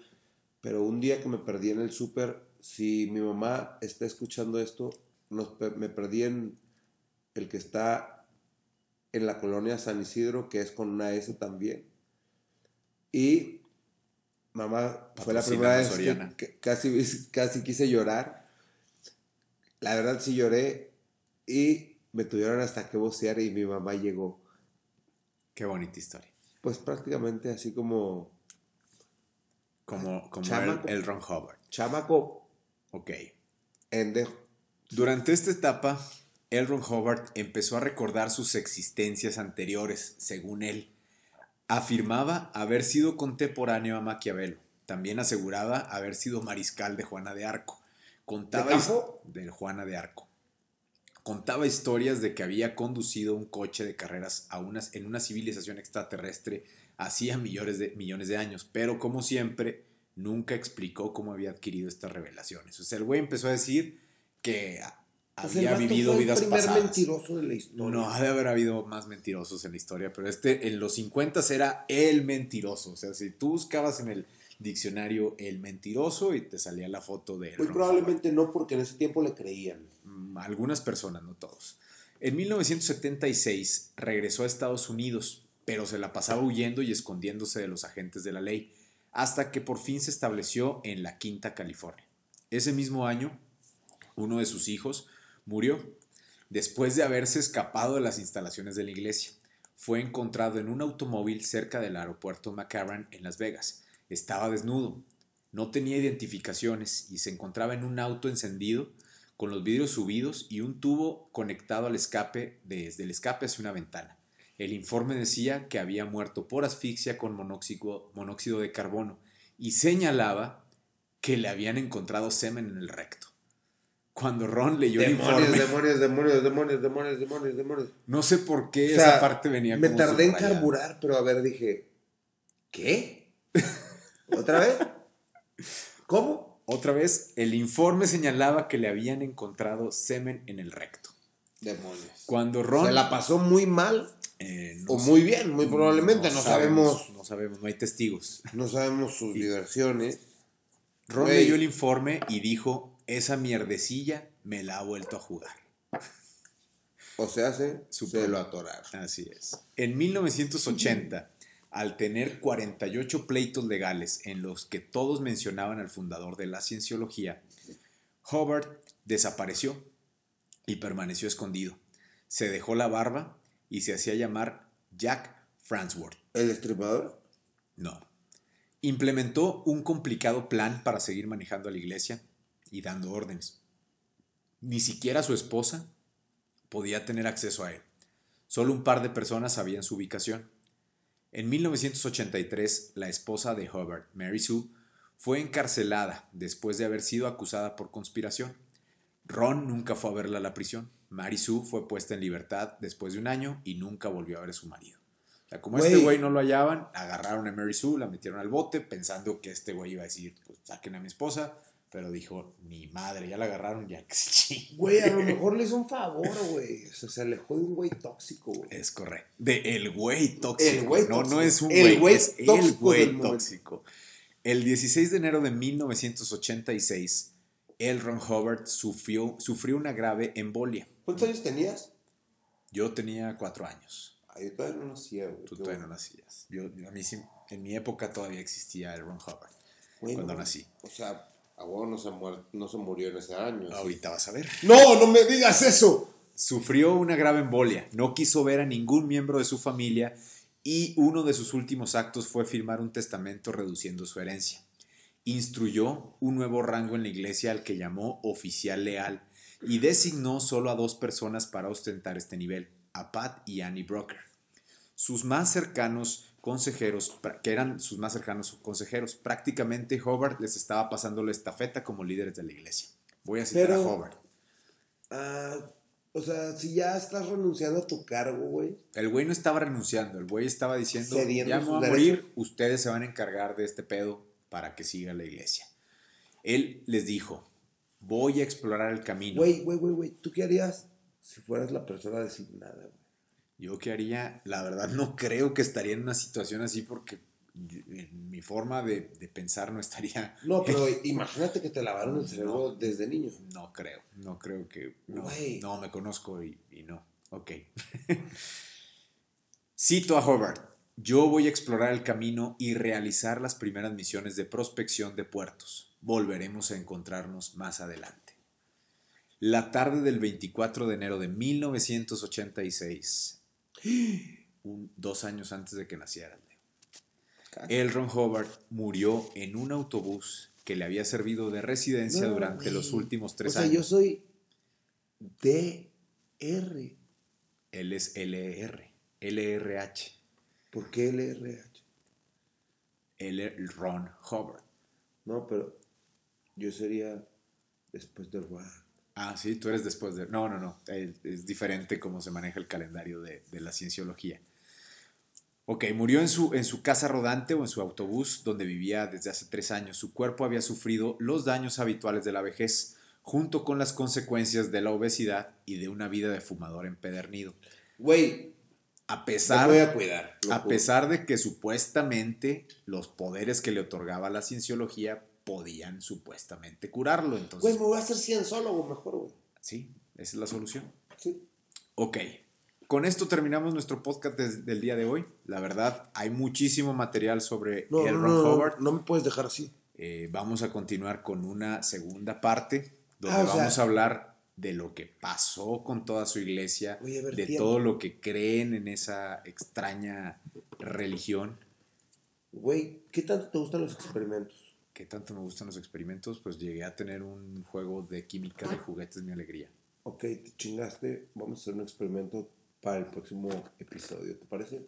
pero un día que me perdí en el súper, si mi mamá está escuchando esto, nos me perdí en el que está en la colonia San Isidro, que es con una S también. Y mamá, fue la primera vez que, casi, casi quise llorar. La verdad sí lloré y me tuvieron hasta que vocear y mi mamá llegó. Qué bonita historia. Pues prácticamente así como Como, como el, Chamaco. el Ron Howard. chamaco Ok. endejo. Durante esta etapa, L. Ron Howard empezó a recordar sus existencias anteriores, según él. Afirmaba haber sido contemporáneo a Maquiavelo. También aseguraba haber sido mariscal de Juana de Arco. Contaba ¿De campo? de Juana de Arco. Contaba historias de que había conducido un coche de carreras a unas, en una civilización extraterrestre hacía millones de, millones de años, pero como siempre, nunca explicó cómo había adquirido estas revelaciones. O sea, el güey empezó a decir que Pues el había vivido fue el vidas primer pasadas. mentiroso de la historia. No, ha de haber habido más mentirosos en la historia, pero este en los 50 era el mentiroso. O sea, si tú buscabas en el diccionario el mentiroso y te salía la foto de él. Muy probablemente no, porque en ese tiempo le creían. Mm, Algunas personas, no todos. En 1976 regresó a Estados Unidos, pero se la pasaba huyendo y escondiéndose de los agentes de la ley, hasta que por fin se estableció en la Quinta California. Ese mismo año, uno de sus hijos murió después de haberse escapado de las instalaciones de la iglesia. Fue encontrado en un automóvil cerca del aeropuerto McCarran en Las Vegas. Estaba desnudo, no tenía identificaciones y se encontraba en un auto encendido con los vidrios subidos y un tubo conectado al escape desde el escape hacia una ventana. El informe decía que había muerto por asfixia con monóxido, monóxido de carbono y señalaba que le habían encontrado semen en el recto. Cuando Ron leyó el informe, demonios, demonios, demonios, demonios, demonios, demonios. no sé por qué O sea, esa parte venía Me como tardé en carburar, pero a ver, dije, ¿qué? ¿Otra vez? ¿Cómo? Otra vez, el informe señalaba que le habían encontrado semen en el recto. Demonios. Cuando Ron... Se la pasó muy mal eh, no o muy bien, muy probablemente, no, sabemos, No sabemos, no hay testigos. no sabemos sus diversiones. Ron leyó el informe y dijo, esa mierdecilla me la ha vuelto a jugar. O sea, se, se lo atoraron. Así es. En 1980, al tener 48 pleitos legales en los que todos mencionaban al fundador de la cienciología, Hubbard desapareció y permaneció escondido. Se dejó la barba y se hacía llamar Jack Fransworth. ¿El estripador? No. Implementó un complicado plan para seguir manejando a la iglesia y dando órdenes. Ni siquiera su esposa podía tener acceso a él. Solo un par de personas sabían su ubicación. En 1983, la esposa de Hubbard, Mary Sue, fue encarcelada después de haber sido acusada por conspiración. Ron nunca fue a verla a la prisión. Mary Sue fue puesta en libertad después de un año y nunca volvió a ver a su marido. O sea, como este Güey. güey no lo hallaban, agarraron a Mary Sue, la metieron al bote pensando que este güey iba a decir, pues saquen a mi esposa, pero dijo, ni madre, ya la agarraron, ya que se chingue". Güey, a lo mejor le hizo un favor, güey. O sea, se alejó de un güey tóxico, güey. Es correcto. De el güey tóxico. El güey no, tóxico. no es un El güey, güey es el güey tóxico. El 16 de enero de 1986, L. Ron Hubbard sufrió, sufrió una grave embolia. ¿Cuántos años tenías? Yo tenía cuatro años. Ay, yo todavía no nacía, güey. Tú todavía no nacías. Yo, yo- a mí sí- en mi época todavía existía el Ron Hubbard. Bueno, cuando nací. O sea, abuelo no se, muer- no se murió en ese año. Ahorita vas a ver. No, no me digas eso. Sufrió una grave embolia, no quiso ver a ningún miembro de su familia y uno de sus últimos actos fue firmar un testamento reduciendo su herencia. Instruyó un nuevo rango en la iglesia al que llamó oficial leal y designó solo a dos personas para ostentar este nivel, a Pat y Annie Brocker. Sus más cercanos consejeros, que eran sus más cercanos consejeros, prácticamente Hobart les estaba pasando la estafeta como líderes de la iglesia. Voy a citar Pero- a Hobart. Ah, o sea, si ya estás renunciando a tu cargo, güey. El güey no estaba renunciando, el güey estaba diciendo, Cediendo ya me voy a derechos. morir, ustedes se van a encargar de este pedo para que siga la iglesia. Él les dijo, voy a explorar el camino. Güey, güey, güey, güey. ¿Tú qué harías si fueras la persona designada, güey? Yo qué haría, la verdad no creo que estaría en una situación así porque en mi forma de, de pensar no estaría... No, pero imagínate que te lavaron el cerebro No. desde niño. No creo, no creo que... No, no me conozco y, y no. Ok. Cito a Hobart. Yo voy a explorar el camino y realizar las primeras misiones de prospección de puertos. Volveremos a encontrarnos más adelante. La tarde del 24 de enero de 1986, un- dos años antes de que nacieras, Leo, L. Ron Hobart murió en un autobús que le había servido de residencia No, durante los últimos tres o sea, años. yo soy DR. Él es LR, LRH, ¿Por qué LRH? L. Ron Hubbard. No, pero yo sería después de Ron. Ah, sí, tú eres después de... No, no, no, es diferente cómo se maneja el calendario de, de la cienciología. Ok, murió en su, en su casa rodante o en su autobús donde vivía desde hace tres años. Su cuerpo había sufrido los daños habituales de la vejez, junto con las consecuencias de la obesidad y de una vida de fumador empedernido. Güey, A pesar, voy a cuidar. pesar de que supuestamente los poderes que le otorgaba la cienciología podían supuestamente curarlo. Entonces, Güey, me voy a hacer cienzólogo mejor, güey. sí, esa es la solución. Sí. Ok, con esto terminamos nuestro podcast del día de hoy. La verdad, hay muchísimo material sobre No, L. no, Ron no, no, Hubbard. no me puedes dejar así. Eh, vamos a continuar con una segunda parte donde Ah, sea- vamos a hablar de lo que pasó con toda su iglesia, Oye, ver, de tiempo. todo lo que creen en esa extraña religión. Güey, ¿qué tanto te gustan los experimentos? ¿Qué tanto me gustan los experimentos? Pues llegué a tener un juego de química de juguetes, mi alegría. Ok, te chingaste. Vamos a hacer un experimento para el próximo episodio, ¿te parece?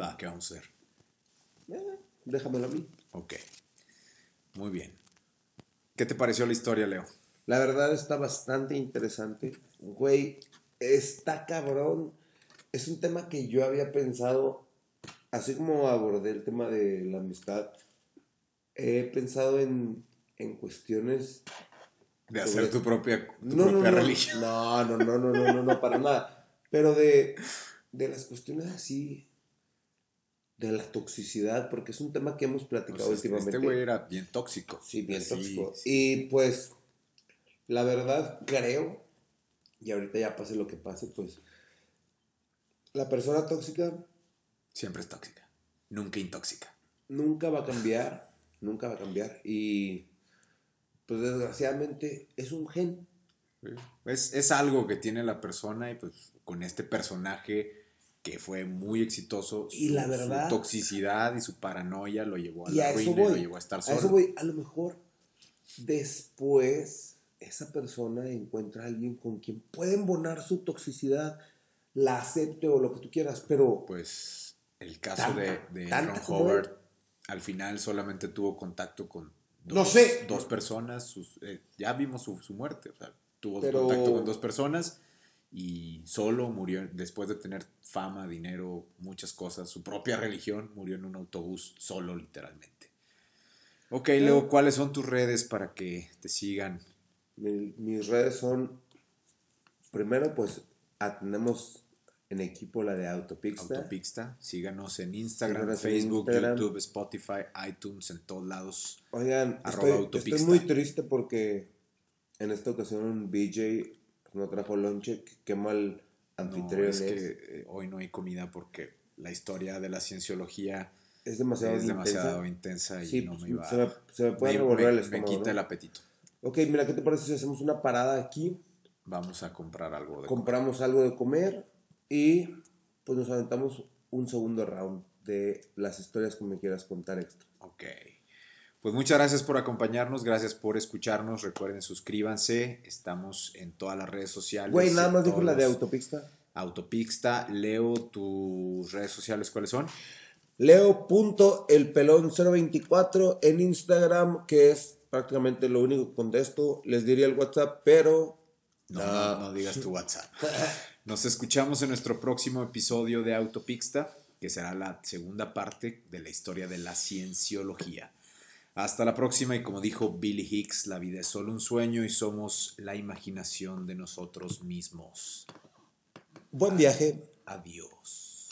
Va, ¿qué vamos a hacer? Eh, déjamelo a mí. Ok, muy bien. ¿Qué te pareció la historia, Leo? La verdad está bastante interesante. Güey, está cabrón. Es un tema que yo había pensado, así como abordé el tema de la amistad, he pensado en, en cuestiones... De Sobre- hacer tu propia, tu No, propia no, religión. no, no, no, no, no, no, no, para nada. Pero de, de las cuestiones así, de la toxicidad, porque es un tema que hemos platicado Pues, este- últimamente. este güey era bien tóxico. Sí, bien Así, tóxico. sí. Y pues, la verdad, creo, y ahorita ya pase lo que pase, pues, la persona tóxica Siempre es tóxica. Nunca intóxica. nunca va a cambiar, nunca va a cambiar. Y, pues, desgraciadamente, es un gen. Es, es algo que tiene la persona y pues con este personaje que fue muy exitoso, Y su, la verdad- su toxicidad y su paranoia lo llevó a Y la a ruina y lo llevó a estar A solo. eso voy, a lo mejor después esa persona encuentra a alguien con quien puede embonar su toxicidad, la acepte o lo que tú quieras, pero Pues el caso Tanta, de, de Ron Howard. Al final solamente tuvo contacto con dos, No sé. dos personas. sus- eh, ya vimos su, su muerte. O sea, tuvo Pero- contacto con dos personas y solo murió después de tener fama, dinero, muchas cosas. Su propia religión murió en un autobús solo, literalmente. Ok, Leo, ¿cuáles son tus redes para que te sigan? mi- mis redes son, primero pues tenemos en equipo la de Autopixta. Autopixta. Síganos en Instagram, Síganos en Facebook, Instagram. YouTube, Spotify, iTunes, en todos lados. Oigan, estoy, estoy muy triste porque en esta ocasión BJ no trajo lonche, qué mal No, anfitrión es es. que eh, hoy no hay comida porque la historia de la cienciología Es demasiado es demasiado intensa. y Sí, no me iba se me, se me puede me- revolver el me- me estómago. quita ¿no? el apetito. Ok, mira, ¿qué te parece si hacemos una parada aquí? Vamos a comprar algo de compramos algo de comer y pues nos aventamos un segundo round de las historias que me quieras contar extra. Ok. Pues muchas gracias por acompañarnos, gracias por escucharnos. Recuerden, suscríbanse. Estamos en todas las redes sociales. Güey, nada más dijo la de Autopista. Autopixta. Leo, tus redes sociales, ¿cuáles son? Leo.elpelón024 en Instagram, que es prácticamente lo único que contesto. Les diría el WhatsApp, pero No, no, no digas tu WhatsApp. Nos escuchamos en nuestro próximo episodio de Autopixta, que será la segunda parte de la historia de la cienciología. Hasta la próxima y como dijo Billy Hicks, la vida es solo un sueño y somos la imaginación de nosotros mismos. buen viaje. Adiós.